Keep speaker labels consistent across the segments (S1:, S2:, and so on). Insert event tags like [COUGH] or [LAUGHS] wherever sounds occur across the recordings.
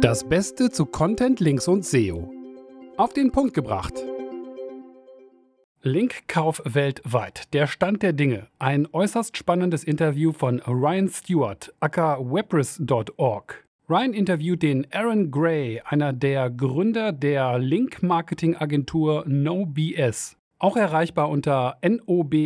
S1: Das Beste zu Content, Links und SEO. Auf den Punkt gebracht. Linkkauf weltweit. Der Stand der Dinge. Ein äußerst spannendes Interview von Ryan Stewart, aka. Ryan interviewt den Aaron Gray, einer der Gründer der Link-Marketing-Agentur NoBS. Auch erreichbar unter nobs.link.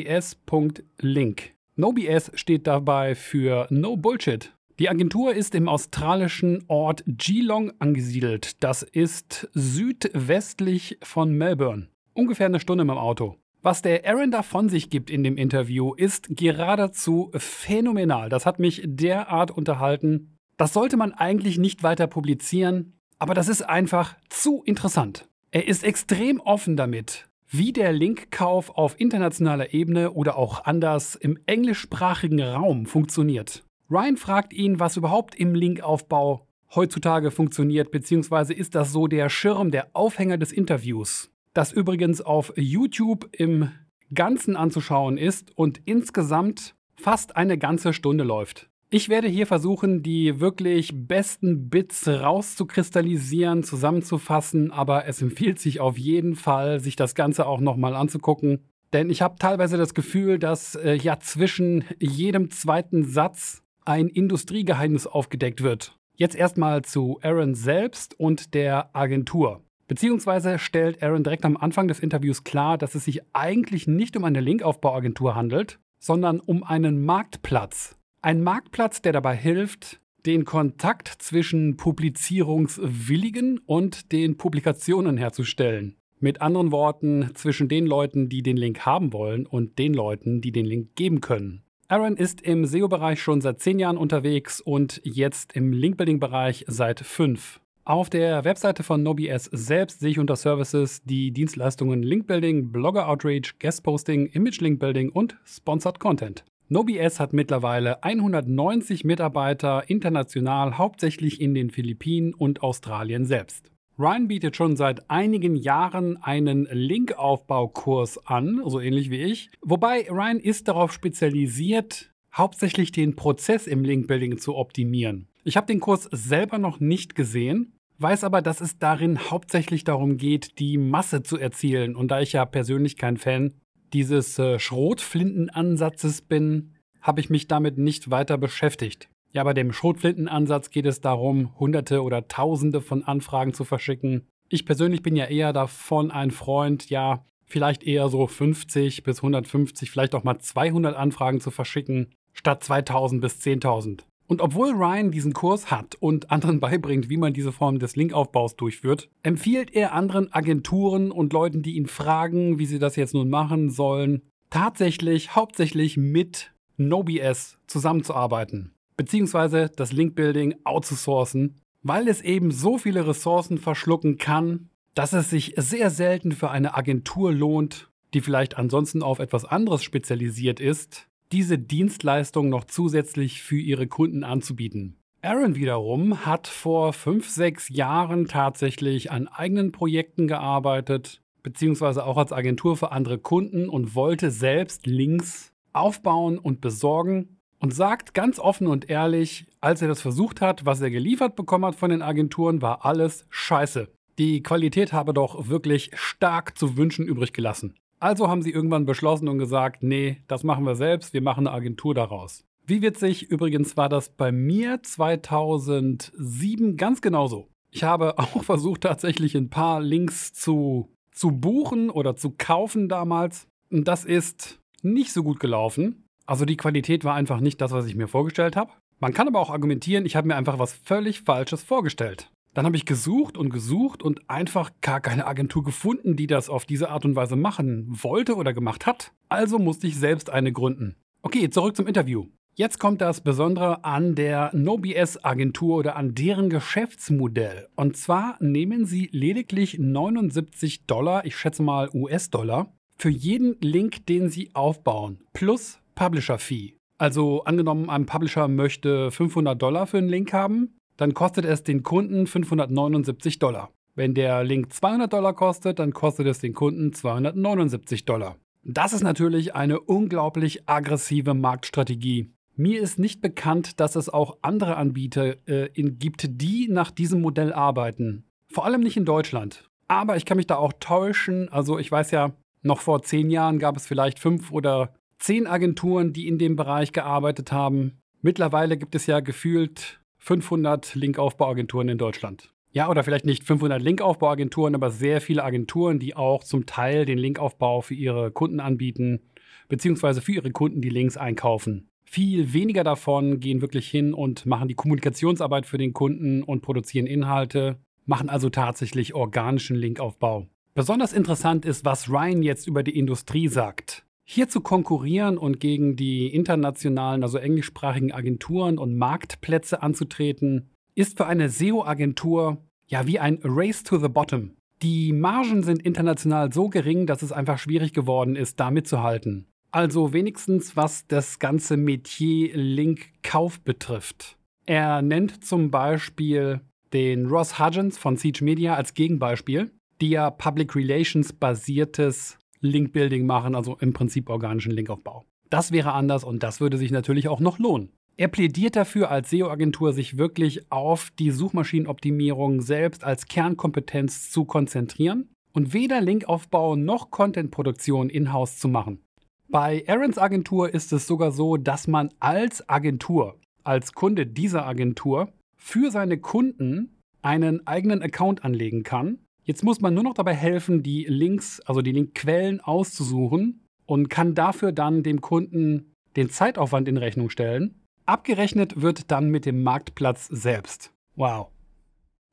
S1: NoBS steht dabei für No Bullshit. Die Agentur ist im australischen Ort Geelong angesiedelt. Das ist südwestlich von Melbourne. Ungefähr eine Stunde mit dem Auto. Was der Aaron da von sich gibt in dem Interview, ist geradezu phänomenal. Das hat mich derart unterhalten. Das sollte man eigentlich nicht weiter publizieren, aber das ist einfach zu interessant. Er ist extrem offen damit, wie der Linkkauf auf internationaler Ebene oder auch anders im englischsprachigen Raum funktioniert. Ryan fragt ihn, was überhaupt im Linkaufbau heutzutage funktioniert, beziehungsweise ist das so der Schirm, der Aufhänger des Interviews, das übrigens auf YouTube im Ganzen anzuschauen ist und insgesamt fast eine ganze Stunde läuft. Ich werde hier versuchen, die wirklich besten Bits rauszukristallisieren, zusammenzufassen, aber es empfiehlt sich auf jeden Fall, sich das Ganze auch nochmal anzugucken. Denn ich habe teilweise das Gefühl, dass äh, ja zwischen jedem zweiten Satz ein Industriegeheimnis aufgedeckt wird. Jetzt erstmal zu Aaron selbst und der Agentur. Beziehungsweise stellt Aaron direkt am Anfang des Interviews klar, dass es sich eigentlich nicht um eine Linkaufbauagentur handelt, sondern um einen Marktplatz. Ein Marktplatz, der dabei hilft, den Kontakt zwischen Publizierungswilligen und den Publikationen herzustellen. Mit anderen Worten, zwischen den Leuten, die den Link haben wollen und den Leuten, die den Link geben können. Aaron ist im SEO-Bereich schon seit zehn Jahren unterwegs und jetzt im Linkbuilding-Bereich seit fünf. Auf der Webseite von NoBS selbst sehe ich unter Services die Dienstleistungen Linkbuilding, Blogger Outreach, Guest Posting, Image Linkbuilding und Sponsored Content. NoBS hat mittlerweile 190 Mitarbeiter international, hauptsächlich in den Philippinen und Australien selbst. Ryan bietet schon seit einigen Jahren einen Linkaufbaukurs an, so ähnlich wie ich. Wobei Ryan ist darauf spezialisiert, hauptsächlich den Prozess im Linkbuilding zu optimieren. Ich habe den Kurs selber noch nicht gesehen, weiß aber, dass es darin hauptsächlich darum geht, die Masse zu erzielen. Und da ich ja persönlich kein Fan dieses äh, Schrotflintenansatzes bin, habe ich mich damit nicht weiter beschäftigt. Ja, bei dem Schrotflintenansatz geht es darum, Hunderte oder Tausende von Anfragen zu verschicken. Ich persönlich bin ja eher davon ein Freund, ja, vielleicht eher so 50 bis 150, vielleicht auch mal 200 Anfragen zu verschicken, statt 2000 bis 10.000. Und obwohl Ryan diesen Kurs hat und anderen [LAUGHS] beibringt, wie man diese Form des Linkaufbaus durchführt, empfiehlt er anderen Agenturen und Leuten, die ihn fragen, wie sie das jetzt nun machen sollen, tatsächlich hauptsächlich mit NoBS zusammenzuarbeiten beziehungsweise das Linkbuilding outzusourcen, weil es eben so viele Ressourcen verschlucken kann, dass es sich sehr selten für eine Agentur lohnt, die vielleicht ansonsten auf etwas anderes spezialisiert ist, diese Dienstleistung noch zusätzlich für ihre Kunden anzubieten. Aaron wiederum hat vor fünf, sechs Jahren tatsächlich an eigenen Projekten gearbeitet, beziehungsweise auch als Agentur für andere Kunden und wollte selbst Links aufbauen und besorgen und sagt ganz offen und ehrlich, als er das versucht hat, was er geliefert bekommen hat von den Agenturen, war alles scheiße. Die Qualität habe doch wirklich stark zu wünschen übrig gelassen. Also haben sie irgendwann beschlossen und gesagt, nee, das machen wir selbst, wir machen eine Agentur daraus. Wie witzig, übrigens war das bei mir 2007 ganz genauso. Ich habe [LAUGHS] auch versucht, tatsächlich ein paar Links zu, zu buchen oder zu kaufen damals. Und das ist nicht so gut gelaufen. Also die Qualität war einfach nicht das, was ich mir vorgestellt habe. Man kann aber auch argumentieren, ich habe mir einfach was völlig Falsches vorgestellt. Dann habe ich gesucht und gesucht und einfach gar keine Agentur gefunden, die das auf diese Art und Weise machen wollte oder gemacht hat. Also musste ich selbst eine gründen. Okay, zurück zum Interview. Jetzt kommt das Besondere an der NoBS-Agentur oder an deren Geschäftsmodell. Und zwar nehmen sie lediglich 79 Dollar, ich schätze mal US-Dollar, für jeden Link, den sie aufbauen, plus Publisher-Fee. Also angenommen, ein Publisher möchte 500 Dollar für einen Link haben, dann kostet es den Kunden 579 Dollar. Wenn der Link 200 Dollar kostet, dann kostet es den Kunden 279 Dollar. Das ist natürlich eine unglaublich aggressive Marktstrategie. Mir ist nicht bekannt, dass es auch andere Anbieter äh, gibt, die nach diesem Modell arbeiten. Vor allem nicht in Deutschland. Aber ich kann mich da auch täuschen. Also ich weiß ja, noch vor zehn Jahren gab es vielleicht fünf oder zehn Agenturen, die in dem Bereich gearbeitet haben. Mittlerweile gibt es ja gefühlt 500 Linkaufbauagenturen in Deutschland. Ja, oder vielleicht nicht 500 Linkaufbauagenturen, aber sehr viele Agenturen, die auch zum Teil den Linkaufbau für ihre Kunden anbieten, beziehungsweise für ihre Kunden die Links einkaufen. Viel weniger davon gehen wirklich hin und machen die Kommunikationsarbeit für den Kunden und produzieren Inhalte, machen also tatsächlich organischen Linkaufbau. Besonders interessant ist, was Ryan jetzt über die Industrie sagt. Hier zu konkurrieren und gegen die internationalen, also englischsprachigen Agenturen und Marktplätze anzutreten, ist für eine SEO-Agentur ja wie ein Race to the Bottom. Die Margen sind international so gering, dass es einfach schwierig geworden ist, da mitzuhalten. Also wenigstens was das ganze Metier Link-Kauf betrifft. Er nennt zum Beispiel den Ross Hudgens von Siege Media als Gegenbeispiel, die ja Public Relations basiertes Link-Building machen, also im Prinzip organischen Linkaufbau. Das wäre anders und das würde sich natürlich auch noch lohnen. Er plädiert dafür, als SEO-Agentur sich wirklich auf die Suchmaschinenoptimierung selbst als Kernkompetenz zu konzentrieren und weder Linkaufbau noch Contentproduktion in-house zu machen. Bei Aarons Agentur ist es sogar so, dass man als Agentur, als Kunde dieser Agentur, für seine Kunden einen eigenen Account anlegen kann Jetzt muss man nur noch dabei helfen, die Links, also die Linkquellen auszusuchen und kann dafür dann dem Kunden den Zeitaufwand in Rechnung stellen. Abgerechnet wird dann mit dem Marktplatz selbst. Wow.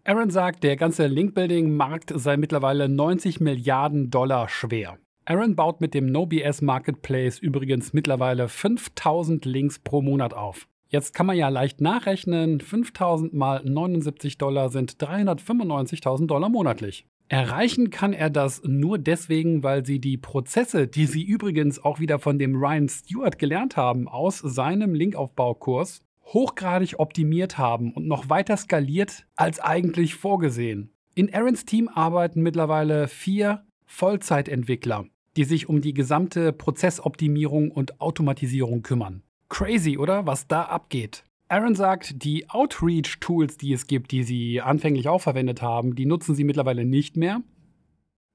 S1: Aaron sagt, der ganze Linkbuilding-Markt sei mittlerweile 90 Milliarden Dollar schwer. Aaron baut mit dem NoBS Marketplace übrigens mittlerweile 5000 Links pro Monat auf. Jetzt kann man ja leicht nachrechnen, 5000 mal 79 Dollar sind 395.000 Dollar monatlich. Erreichen kann er das nur deswegen, weil sie die Prozesse, die sie übrigens auch wieder von dem Ryan Stewart gelernt haben, aus seinem Linkaufbaukurs, hochgradig optimiert haben und noch weiter skaliert als eigentlich vorgesehen. In Aarons Team arbeiten mittlerweile vier Vollzeitentwickler, die sich um die gesamte Prozessoptimierung und Automatisierung kümmern. Crazy, oder? Was da abgeht. Aaron sagt, die Outreach-Tools, die es gibt, die sie anfänglich auch verwendet haben, die nutzen sie mittlerweile nicht mehr.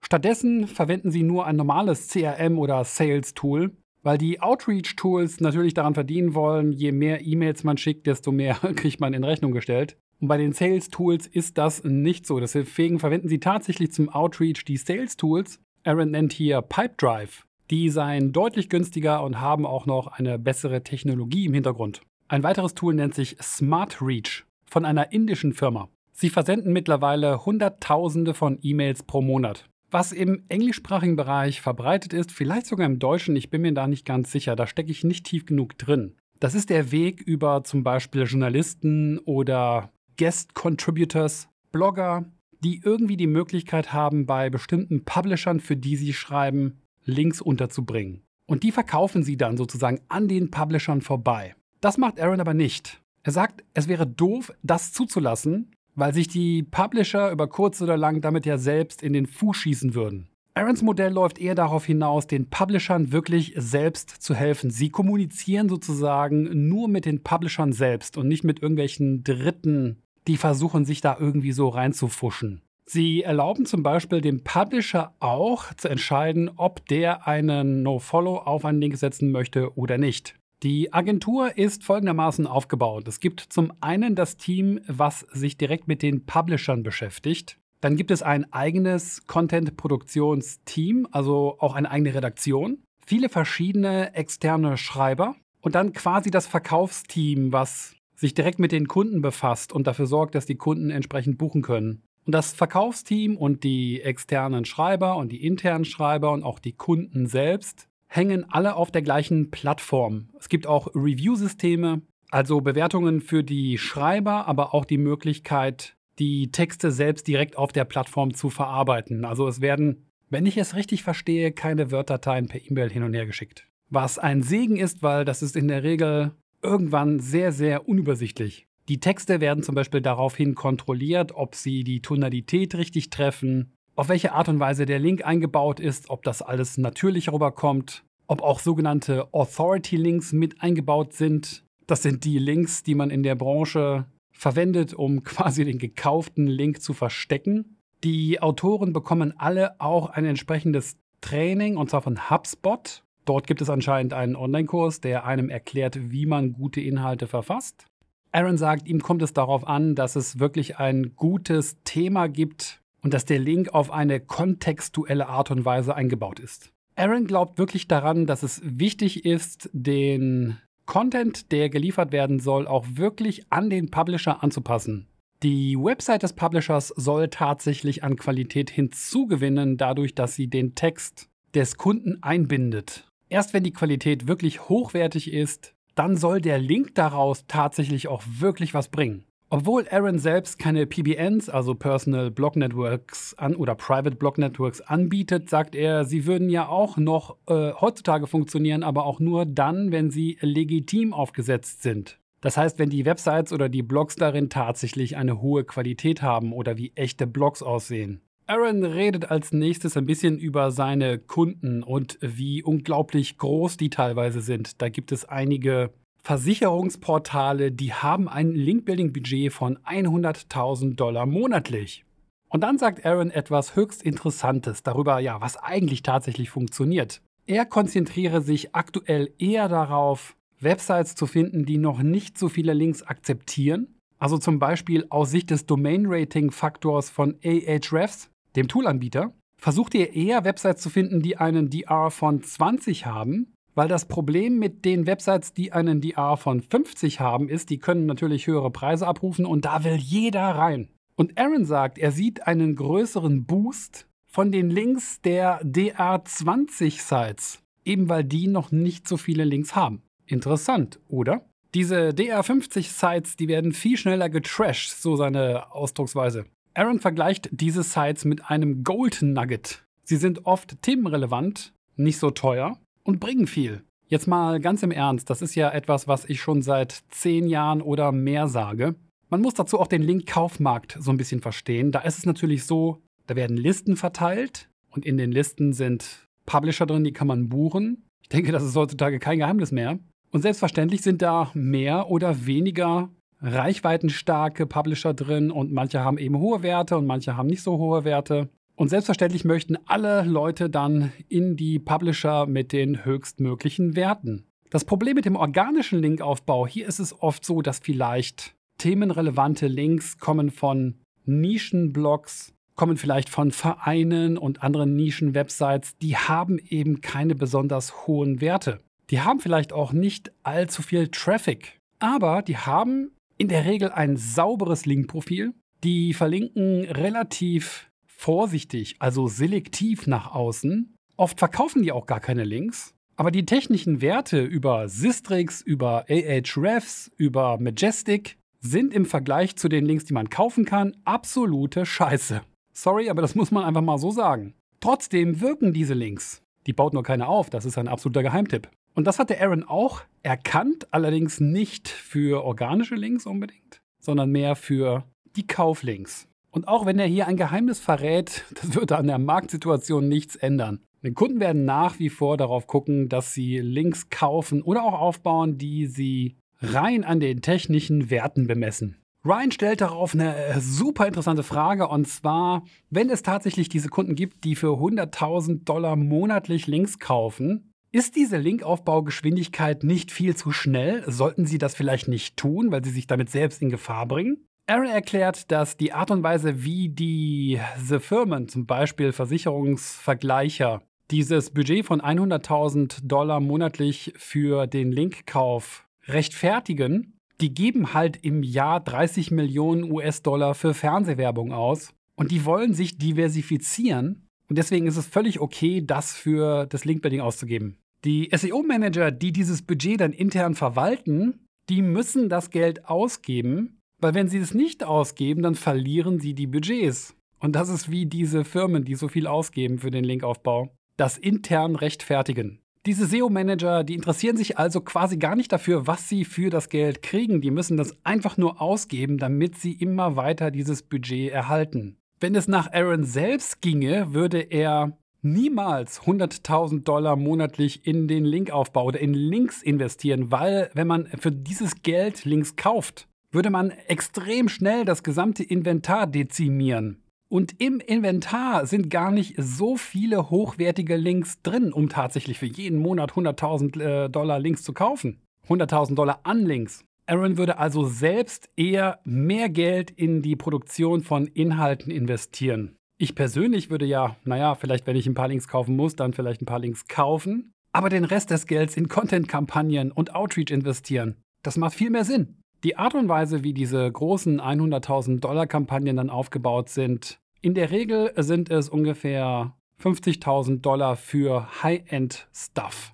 S1: Stattdessen verwenden sie nur ein normales CRM oder Sales-Tool, weil die Outreach-Tools natürlich daran verdienen wollen, je mehr E-Mails man schickt, desto mehr [LAUGHS] kriegt man in Rechnung gestellt. Und bei den Sales-Tools ist das nicht so. Deswegen verwenden sie tatsächlich zum Outreach die Sales-Tools. Aaron nennt hier Pipedrive. Die seien deutlich günstiger und haben auch noch eine bessere Technologie im Hintergrund. Ein weiteres Tool nennt sich Smart Reach von einer indischen Firma. Sie versenden mittlerweile Hunderttausende von E-Mails pro Monat. Was im englischsprachigen Bereich verbreitet ist, vielleicht sogar im Deutschen, ich bin mir da nicht ganz sicher, da stecke ich nicht tief genug drin. Das ist der Weg über zum Beispiel Journalisten oder Guest Contributors, Blogger, die irgendwie die Möglichkeit haben, bei bestimmten Publishern, für die sie schreiben, Links unterzubringen. Und die verkaufen sie dann sozusagen an den Publishern vorbei. Das macht Aaron aber nicht. Er sagt, es wäre doof, das zuzulassen, weil sich die Publisher über kurz oder lang damit ja selbst in den Fuß schießen würden. Aarons Modell läuft eher darauf hinaus, den Publishern wirklich selbst zu helfen. Sie kommunizieren sozusagen nur mit den Publishern selbst und nicht mit irgendwelchen Dritten, die versuchen, sich da irgendwie so reinzufuschen. Sie erlauben zum Beispiel dem Publisher auch zu entscheiden, ob der einen No-Follow auf einen Link setzen möchte oder nicht. Die Agentur ist folgendermaßen aufgebaut. Es gibt zum einen das Team, was sich direkt mit den Publishern beschäftigt. Dann gibt es ein eigenes Content-Produktionsteam, also auch eine eigene Redaktion. Viele verschiedene externe Schreiber. Und dann quasi das Verkaufsteam, was sich direkt mit den Kunden befasst und dafür sorgt, dass die Kunden entsprechend buchen können. Und das Verkaufsteam und die externen Schreiber und die internen Schreiber und auch die Kunden selbst hängen alle auf der gleichen Plattform. Es gibt auch Review-Systeme, also Bewertungen für die Schreiber, aber auch die Möglichkeit, die Texte selbst direkt auf der Plattform zu verarbeiten. Also es werden, wenn ich es richtig verstehe, keine Word-Dateien per E-Mail hin und her geschickt. Was ein Segen ist, weil das ist in der Regel irgendwann sehr, sehr unübersichtlich. Die Texte werden zum Beispiel daraufhin kontrolliert, ob sie die Tonalität richtig treffen, auf welche Art und Weise der Link eingebaut ist, ob das alles natürlich rüberkommt, ob auch sogenannte Authority Links mit eingebaut sind. Das sind die Links, die man in der Branche verwendet, um [LAUGHS] quasi den gekauften Link zu verstecken. Die Autoren bekommen alle auch ein entsprechendes Training und zwar von HubSpot. Dort gibt es anscheinend einen Online-Kurs, der einem erklärt, wie man gute Inhalte verfasst. Aaron sagt, ihm kommt es darauf an, dass es wirklich ein gutes Thema gibt und dass der Link auf eine kontextuelle Art und Weise eingebaut ist. Aaron glaubt wirklich daran, dass es wichtig ist, den Content, der geliefert werden soll, auch wirklich an den Publisher anzupassen. Die Website des Publishers soll tatsächlich an Qualität hinzugewinnen, dadurch, dass sie den Text des Kunden einbindet. Erst wenn die Qualität wirklich hochwertig ist, dann soll der Link daraus tatsächlich auch wirklich was bringen. Obwohl Aaron selbst keine PBNs, also Personal Block Networks an oder Private Block Networks anbietet, sagt er, sie würden ja auch noch äh, heutzutage funktionieren, aber auch nur dann, wenn sie legitim aufgesetzt sind. Das heißt, wenn die Websites oder die Blogs darin tatsächlich eine hohe Qualität haben oder wie echte Blogs aussehen. Aaron redet als nächstes ein bisschen über seine Kunden und wie unglaublich groß die teilweise sind. Da gibt es einige Versicherungsportale, die haben ein Link-Building-Budget von 100.000 Dollar monatlich. Und dann sagt Aaron etwas höchst Interessantes darüber, ja, was eigentlich tatsächlich funktioniert. Er konzentriere sich aktuell eher darauf, Websites zu finden, die noch nicht so viele Links akzeptieren. Also zum Beispiel aus Sicht des Domain-Rating-Faktors von Ahrefs, dem Toolanbieter, versucht ihr eher Websites zu finden, die einen DR von 20 haben, weil das Problem mit den Websites, die einen DR von 50 haben, ist, die können natürlich höhere Preise abrufen und da will jeder rein. Und Aaron sagt, er sieht einen größeren Boost von den Links der DR20-Sites, eben weil die noch nicht so viele Links haben. Interessant, oder? Diese DR50-Sites, die werden viel schneller getrashed, so seine Ausdrucksweise. Aaron vergleicht diese Sites mit einem Gold Nugget. Sie sind oft themenrelevant, nicht so teuer und bringen viel. Jetzt mal ganz im Ernst, das ist ja etwas, was ich schon seit zehn Jahren oder mehr sage. Man muss dazu auch den Link-Kaufmarkt so ein bisschen verstehen. Da ist es natürlich so, da werden Listen verteilt und in den Listen sind Publisher drin, die kann man buchen. Ich denke, das ist heutzutage kein Geheimnis mehr. Und selbstverständlich sind da mehr oder weniger reichweitenstarke Publisher drin und manche haben eben hohe Werte und manche haben nicht so hohe Werte. Und selbstverständlich möchten alle Leute dann in die Publisher mit den höchstmöglichen Werten. Das Problem mit dem organischen Linkaufbau, hier ist es oft so, dass vielleicht themenrelevante Links kommen von Nischenblogs, kommen vielleicht von Vereinen und anderen Nischenwebsites, die haben eben keine besonders hohen Werte. Die haben vielleicht auch nicht allzu viel Traffic, aber die haben in der Regel ein sauberes Linkprofil. Die verlinken relativ vorsichtig, also selektiv nach außen. Oft verkaufen die auch gar keine Links. Aber die technischen Werte über Sistrix, über Ahrefs, über Majestic sind im Vergleich zu den Links, die man kaufen kann, absolute Scheiße. Sorry, aber das muss man einfach mal so sagen. Trotzdem wirken diese Links. Die baut nur keiner auf, das ist ein absoluter Geheimtipp. Und das hat der Aaron auch erkannt, allerdings nicht für organische Links unbedingt, sondern mehr für die Kauflinks. Und auch wenn er hier ein Geheimnis verrät, [LAUGHS] das würde an der Marktsituation nichts ändern. Die Kunden werden nach wie vor darauf gucken, dass sie Links kaufen oder auch aufbauen, die sie rein an den technischen Werten bemessen. Ryan stellt darauf eine super interessante Frage und zwar, wenn es tatsächlich diese Kunden gibt, die für 100.000 Dollar monatlich Links kaufen, ist diese Linkaufbaugeschwindigkeit nicht viel zu schnell? Sollten Sie das vielleicht nicht tun, weil Sie sich damit selbst in Gefahr bringen? Aaron erklärt, dass die Art und Weise, wie diese Firmen, zum Beispiel Versicherungsvergleicher, dieses Budget von 100.000 Dollar monatlich für den Linkkauf rechtfertigen, die geben halt im Jahr 30 Millionen US-Dollar für Fernsehwerbung aus und die wollen sich diversifizieren und deswegen ist es völlig okay, das für das Linkbuilding auszugeben. Die SEO-Manager, die dieses Budget dann intern verwalten, die müssen das Geld ausgeben, weil wenn sie es nicht ausgeben, dann verlieren sie die Budgets. Und das ist wie diese Firmen, die so viel ausgeben für den Linkaufbau, das intern rechtfertigen. Diese SEO-Manager, die interessieren sich also quasi gar nicht dafür, was sie für das Geld kriegen. Die müssen das einfach nur ausgeben, damit sie immer weiter dieses Budget erhalten. Wenn es nach Aaron selbst ginge, würde er niemals 100.000 Dollar monatlich in den Linkaufbau oder in Links investieren, weil wenn man für dieses Geld Links kauft, würde man extrem schnell das gesamte Inventar dezimieren. Und im Inventar sind gar nicht so viele hochwertige Links drin, um tatsächlich für jeden Monat 100.000 äh, Dollar Links zu kaufen. 100.000 Dollar an Links. Aaron würde also selbst eher mehr Geld in die Produktion von Inhalten investieren. Ich persönlich würde ja, naja, vielleicht wenn ich ein paar Links kaufen muss, dann vielleicht ein paar Links kaufen, aber den Rest des Gelds in Content-Kampagnen und Outreach investieren. Das macht viel mehr Sinn. Die Art und Weise, wie diese großen 100.000 Dollar Kampagnen dann aufgebaut sind, in der Regel sind es ungefähr 50.000 Dollar für High-End-Stuff.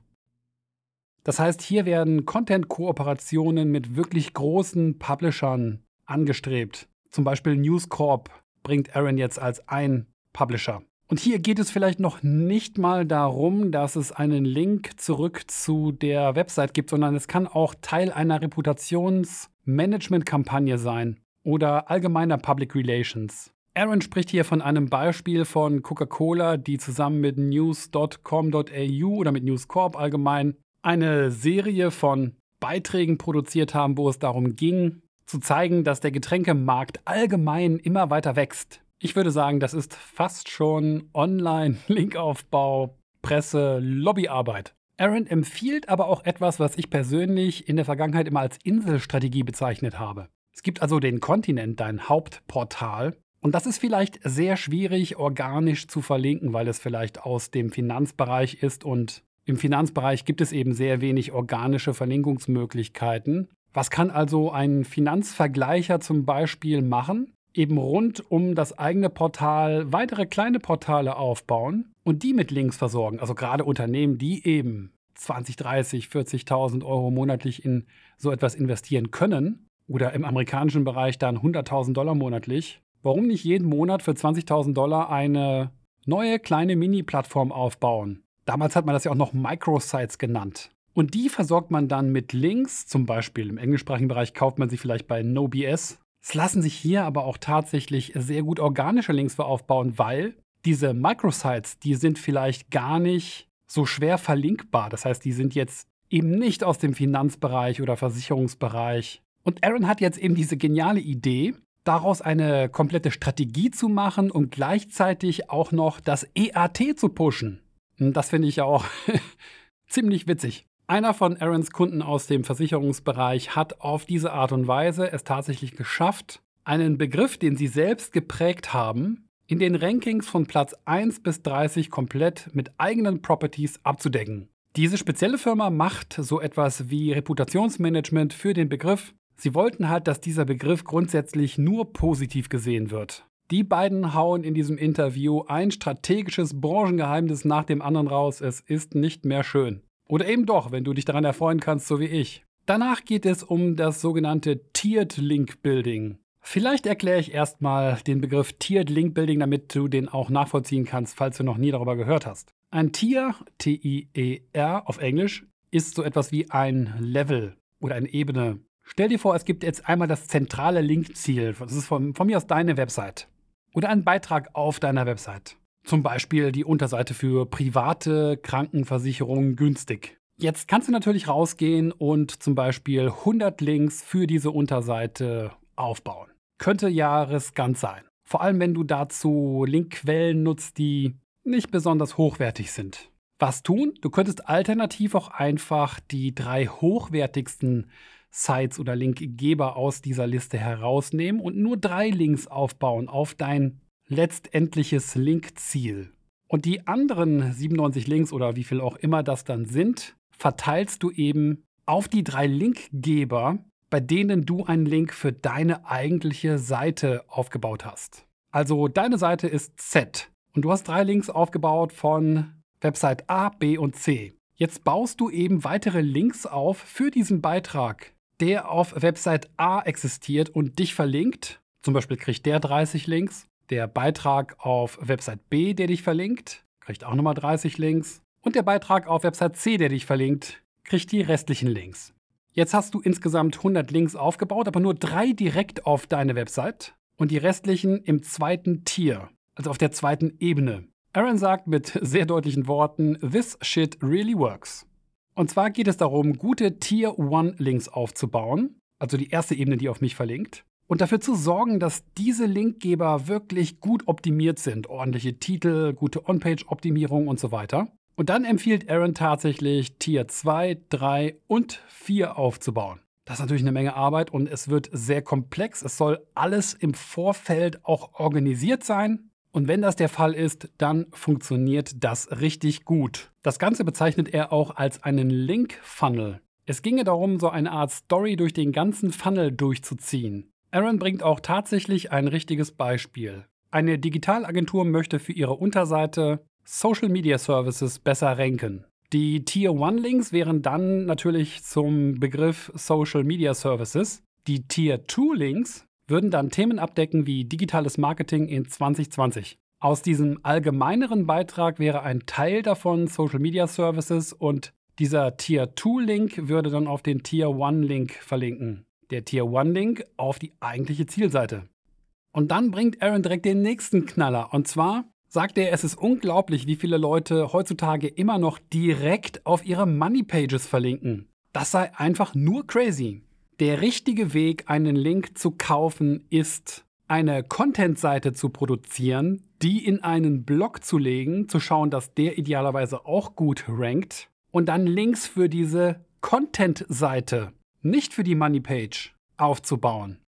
S1: Das heißt, hier werden Content-Kooperationen mit wirklich großen Publishern angestrebt. Zum Beispiel News Corp bringt Aaron jetzt als ein Publisher. Und hier geht es vielleicht noch nicht mal darum, dass es einen Link zurück zu der Website gibt, sondern es kann auch Teil einer Reputationsmanagement-Kampagne sein oder allgemeiner Public Relations. Aaron spricht hier von einem Beispiel von Coca-Cola, die zusammen mit news.com.au oder mit News Corp allgemein eine Serie von Beiträgen produziert haben, wo es darum ging, zu zeigen, dass der Getränkemarkt allgemein immer weiter wächst. Ich würde sagen, das ist fast schon Online-Linkaufbau, [LAUGHS] Presse, Lobbyarbeit. Aaron empfiehlt aber auch etwas, was ich persönlich in der Vergangenheit immer als Inselstrategie bezeichnet habe. Es gibt also den Kontinent, dein Hauptportal, und das ist vielleicht sehr schwierig organisch zu verlinken, weil es vielleicht aus dem Finanzbereich ist und im Finanzbereich gibt es eben sehr wenig organische Verlinkungsmöglichkeiten. Was kann also ein Finanzvergleicher zum Beispiel machen? Eben rund um das eigene Portal weitere kleine Portale aufbauen und die mit Links versorgen. Also gerade Unternehmen, die eben 20, 30, 40.000 Euro monatlich in so etwas investieren können oder im amerikanischen Bereich dann 100.000 Dollar monatlich, Warum nicht jeden Monat für 20.000 Dollar eine neue kleine Mini-Plattform aufbauen? Damals hat man das ja auch noch Microsites genannt. Und die versorgt man dann mit Links, zum Beispiel im englischsprachigen Bereich kauft man sie vielleicht bei NoBS. Es lassen sich hier aber auch tatsächlich sehr gut organische Links für aufbauen, weil diese Microsites, die sind vielleicht gar nicht so schwer verlinkbar. Das heißt, die sind jetzt eben nicht aus dem Finanzbereich oder Versicherungsbereich. Und Aaron hat jetzt eben diese geniale Idee, daraus eine komplette Strategie zu machen und gleichzeitig auch noch das EAT zu pushen. Hm, das finde ich ja auch [LAUGHS] ziemlich witzig. Einer von Aarons Kunden aus dem Versicherungsbereich hat auf diese Art und Weise es tatsächlich geschafft, einen Begriff, den sie selbst geprägt haben, in den Rankings von Platz 1 bis 30 komplett mit eigenen Properties abzudecken. Diese spezielle Firma macht so etwas wie Reputationsmanagement für den Begriff Sie wollten halt, dass dieser Begriff grundsätzlich nur positiv gesehen wird. Die beiden hauen in diesem Interview ein strategisches Branchengeheimnis nach dem anderen raus. Es ist nicht mehr schön. Oder eben doch, wenn du dich daran erfreuen kannst, so wie ich. Danach geht es um das sogenannte Tiered Link Building. Vielleicht erkläre ich erstmal den Begriff Tiered Link Building, damit du den auch nachvollziehen kannst, falls du noch nie darüber gehört hast. Ein Tier, T-I-E-R auf Englisch, ist so etwas wie ein Level oder eine Ebene. Stell dir vor, es gibt jetzt einmal das zentrale Linkziel. Das ist von, von mir aus deine Website. Oder einen Beitrag auf deiner Website. Zum Beispiel die Unterseite für private Krankenversicherungen günstig. Jetzt kannst du natürlich rausgehen und zum Beispiel 100 Links für diese Unterseite aufbauen. Könnte ja riskant sein. Vor allem, wenn du dazu Linkquellen nutzt, die nicht besonders hochwertig sind. Was tun? Du könntest alternativ auch einfach die drei hochwertigsten Sites oder Linkgeber aus dieser Liste herausnehmen und nur drei Links aufbauen auf dein letztendliches Linkziel. Und die anderen 97 Links oder wie viel auch immer das dann sind, verteilst du eben auf die drei Linkgeber, bei denen du einen Link für deine eigentliche Seite aufgebaut hast. Also deine Seite ist Z und du hast drei Links aufgebaut von Website A, B und C. Jetzt baust du eben weitere Links auf für diesen Beitrag, der auf Website A existiert und dich verlinkt. Zum Beispiel kriegt der 30 Links. Der Beitrag auf Website B, der dich verlinkt, kriegt auch nochmal 30 Links. Und der Beitrag auf Website C, der dich verlinkt, kriegt die restlichen Links. Jetzt hast du insgesamt 100 Links aufgebaut, aber nur drei direkt auf deine Website und die restlichen im zweiten Tier, also auf der zweiten Ebene. Aaron sagt mit [LAUGHS] sehr deutlichen Worten, This shit really works. Und zwar geht es darum, gute Tier 1 Links aufzubauen, also die erste Ebene, die auf mich verlinkt, und dafür zu sorgen, dass diese Linkgeber wirklich gut optimiert sind. Ordentliche Titel, gute On-Page-Optimierung und so weiter. Und dann empfiehlt Aaron tatsächlich Tier 2, 3 und 4 aufzubauen. Das ist natürlich eine Menge Arbeit und es wird sehr komplex. Es soll alles im Vorfeld auch organisiert sein. Und wenn das der Fall ist, dann funktioniert das richtig gut. Das Ganze bezeichnet er auch als einen Link-Funnel. Es ginge darum, so eine Art Story durch den ganzen Funnel durchzuziehen. Aaron bringt auch tatsächlich ein richtiges Beispiel. Eine Digitalagentur möchte für ihre Unterseite Social Media Services besser ranken. Die Tier 1 Links wären dann natürlich zum Begriff Social Media Services. Die Tier 2 Links würden dann Themen abdecken wie digitales Marketing in 2020. Aus diesem allgemeineren Beitrag wäre ein Teil davon Social Media Services und dieser Tier 2 Link würde dann auf den Tier 1 Link verlinken. Der Tier 1 Link auf die eigentliche Zielseite. Und dann bringt Aaron direkt den nächsten Knaller und zwar sagt er, es ist unglaublich, wie viele Leute heutzutage immer noch direkt auf ihre Money Pages verlinken. Das sei einfach nur crazy. Der richtige Weg, einen Link zu kaufen, ist eine Content-Seite zu produzieren, die in einen Blog zu legen, zu schauen, dass der idealerweise auch gut rankt und dann Links für diese Content-Seite, nicht für die Money Page, aufzubauen.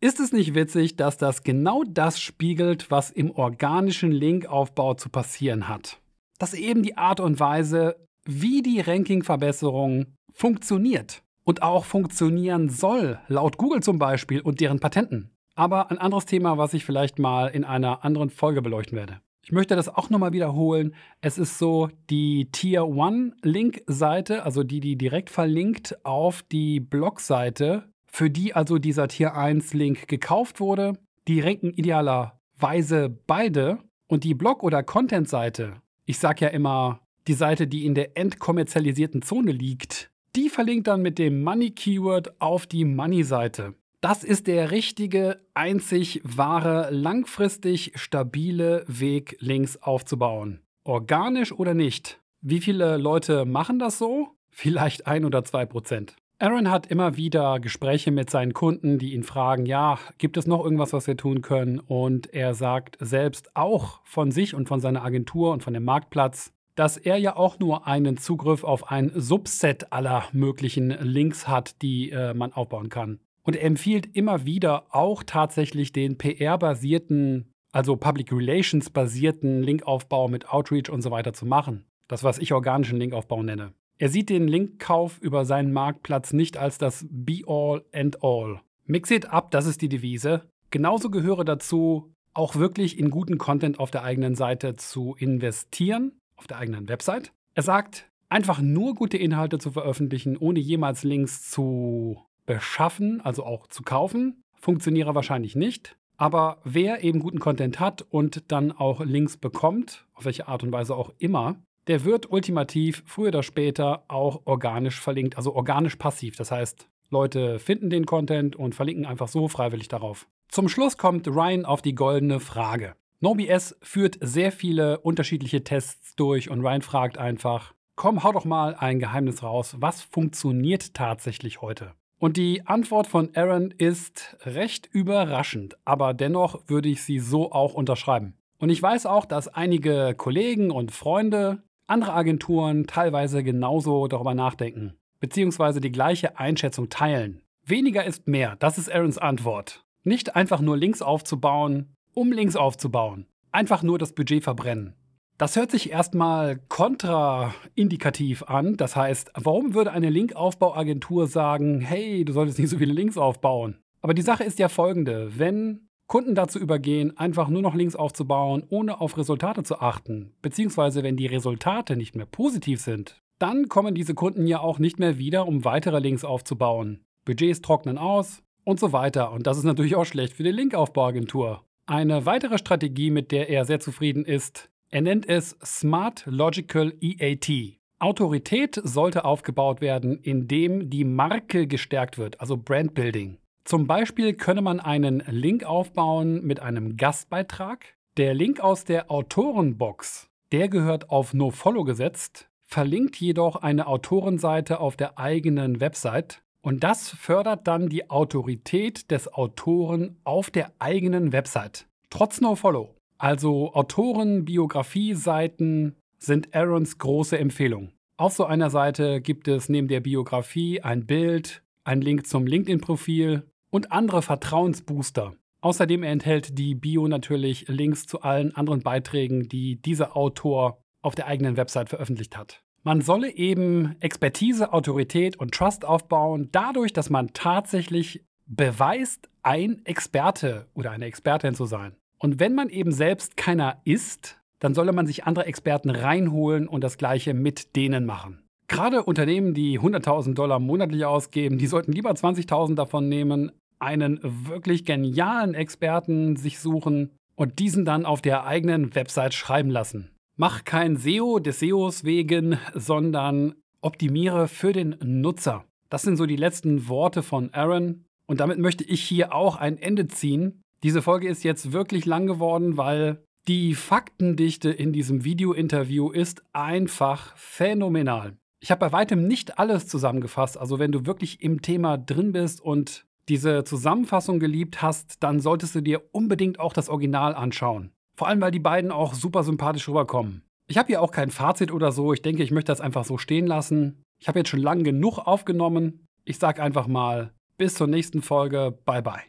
S1: Ist es nicht witzig, dass das genau das spiegelt, was im organischen Linkaufbau zu passieren hat? Dass eben die Art und Weise, wie die Rankingverbesserung funktioniert und auch funktionieren soll, laut Google zum Beispiel und deren Patenten. Aber ein anderes Thema, was ich vielleicht mal in einer anderen Folge beleuchten werde. Ich möchte das auch nochmal wiederholen. Es ist so, die Tier 1 Link-Seite, also die, die direkt verlinkt auf die Blog-Seite, für die also dieser Tier 1 Link gekauft wurde. Die ranken idealerweise beide und die Blog- oder Content-Seite, ich sage ja immer, die Seite, die in der entkommerzialisierten Zone liegt, die verlinkt dann mit dem Money-Keyword auf die Money-Seite. Das ist der richtige, einzig wahre, langfristig stabile Weg, Links aufzubauen. Organisch oder nicht? Wie viele Leute machen das so? Vielleicht ein oder zwei Prozent. Aaron hat immer wieder Gespräche mit seinen Kunden, die ihn fragen, ja, gibt es noch irgendwas, was wir tun können? Und er sagt selbst auch von sich und von seiner Agentur und von dem Marktplatz, dass er ja auch nur einen Zugriff auf ein Subset aller möglichen Links hat, die äh, man aufbauen kann. Und er empfiehlt immer wieder auch tatsächlich den PR-basierten, also Public Relations-basierten Linkaufbau mit Outreach und so weiter zu machen. Das, was ich organischen Linkaufbau nenne. Er sieht den Linkkauf über seinen Marktplatz nicht als das Be-all and all. Mix it up, das ist die Devise. Genauso gehöre dazu, auch wirklich in guten Content auf der eigenen Seite zu investieren, auf der eigenen Website. Er sagt, einfach nur gute Inhalte zu veröffentlichen, ohne jemals Links zu beschaffen, also auch zu kaufen, funktioniere wahrscheinlich nicht. Aber wer eben guten Content hat und dann auch Links bekommt, auf welche Art und Weise auch immer, der wird ultimativ früher oder später auch organisch verlinkt, also organisch passiv. Das heißt, Leute finden den Content und verlinken einfach so freiwillig darauf. Zum Schluss kommt Ryan auf die goldene Frage. NoBS führt sehr viele unterschiedliche Tests durch und Ryan fragt einfach, komm, hau doch mal ein Geheimnis raus, was funktioniert tatsächlich heute? Und die Antwort von Aaron ist recht überraschend, aber dennoch würde ich sie so auch unterschreiben. Und ich weiß auch, dass einige Kollegen und Freunde andere Agenturen teilweise genauso darüber nachdenken, beziehungsweise die gleiche Einschätzung teilen. Weniger ist mehr, das ist Aarons Antwort. Nicht einfach nur Links aufzubauen, um Links aufzubauen. Einfach nur das Budget verbrennen. Das hört sich erstmal kontraindikativ an. Das heißt, warum würde eine Linkaufbauagentur sagen, hey, du solltest nicht so viele Links aufbauen? Aber die Sache ist ja folgende. Wenn Kunden dazu übergehen, einfach nur noch Links aufzubauen, ohne auf Resultate zu achten, beziehungsweise wenn die Resultate nicht mehr positiv sind, dann kommen diese Kunden ja auch nicht mehr wieder, um weitere Links aufzubauen. Budgets trocknen aus und so weiter. Und das ist natürlich auch schlecht für die Linkaufbauagentur. Eine weitere Strategie, mit der er sehr zufrieden ist, er nennt es Smart Logical EAT. Autorität sollte aufgebaut werden, indem die Marke gestärkt wird, also Brandbuilding. Zum Beispiel könne man einen Link aufbauen mit einem Gastbeitrag, Der Link aus der Autorenbox, der gehört auf NoFollow gesetzt, verlinkt jedoch eine Autorenseite auf der eigenen Website und das fördert dann die Autorität des Autoren auf der eigenen Website. Trotz NoFollow. Also Autoren-Biografie-Seiten sind Aarons große Empfehlung. Auf so einer Seite gibt es neben der Biografie ein Bild, ein Link zum LinkedIn-Profil und andere Vertrauensbooster. Außerdem enthält die Bio natürlich Links zu allen anderen Beiträgen, die dieser Autor auf der eigenen Website veröffentlicht hat. Man solle eben Expertise, Autorität und Trust aufbauen, dadurch, dass man tatsächlich beweist, ein Experte oder eine Expertin zu sein. Und wenn man eben selbst keiner ist, dann solle man sich andere Experten reinholen und das gleiche mit denen machen. Gerade Unternehmen, die 100.000 Dollar monatlich ausgeben, die sollten lieber 20.000 davon nehmen, einen wirklich genialen Experten sich suchen und diesen dann auf der eigenen Website schreiben lassen. Mach kein SEO des SEOs wegen, sondern optimiere für den Nutzer. Das sind so die letzten Worte von Aaron. Und damit möchte ich hier auch ein Ende ziehen. Diese Folge ist jetzt wirklich lang geworden, weil die Faktendichte in diesem Video-Interview ist einfach phänomenal. Ich habe bei weitem nicht alles zusammengefasst. Also wenn du wirklich im Thema drin bist und diese Zusammenfassung geliebt hast, dann solltest du dir unbedingt auch das Original anschauen. Vor allem, weil die beiden auch super sympathisch rüberkommen. Ich habe hier auch kein Fazit oder so. Ich denke, ich möchte das einfach so stehen lassen. Ich habe jetzt schon lange genug aufgenommen. Ich sage einfach mal, bis zur nächsten Folge. Bye bye.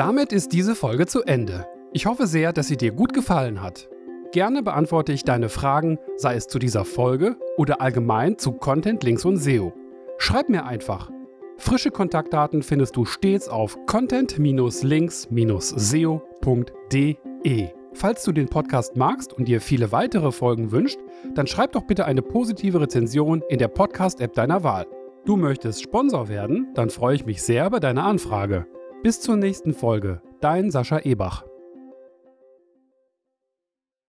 S1: Damit ist diese Folge zu Ende. Ich hoffe sehr, dass sie dir gut gefallen hat. Gerne beantworte ich deine Fragen, sei es zu dieser Folge oder allgemein zu Content, Links und SEO. Schreib mir einfach. Frische Kontaktdaten findest du stets auf content-links-seo.de. Falls du den Podcast magst und dir viele weitere Folgen wünscht, dann schreib doch bitte eine positive Rezension in der Podcast-App deiner Wahl. Du möchtest Sponsor werden? Dann freue ich mich sehr über deine Anfrage. Bis zur nächsten Folge. Dein Sascha Ebach.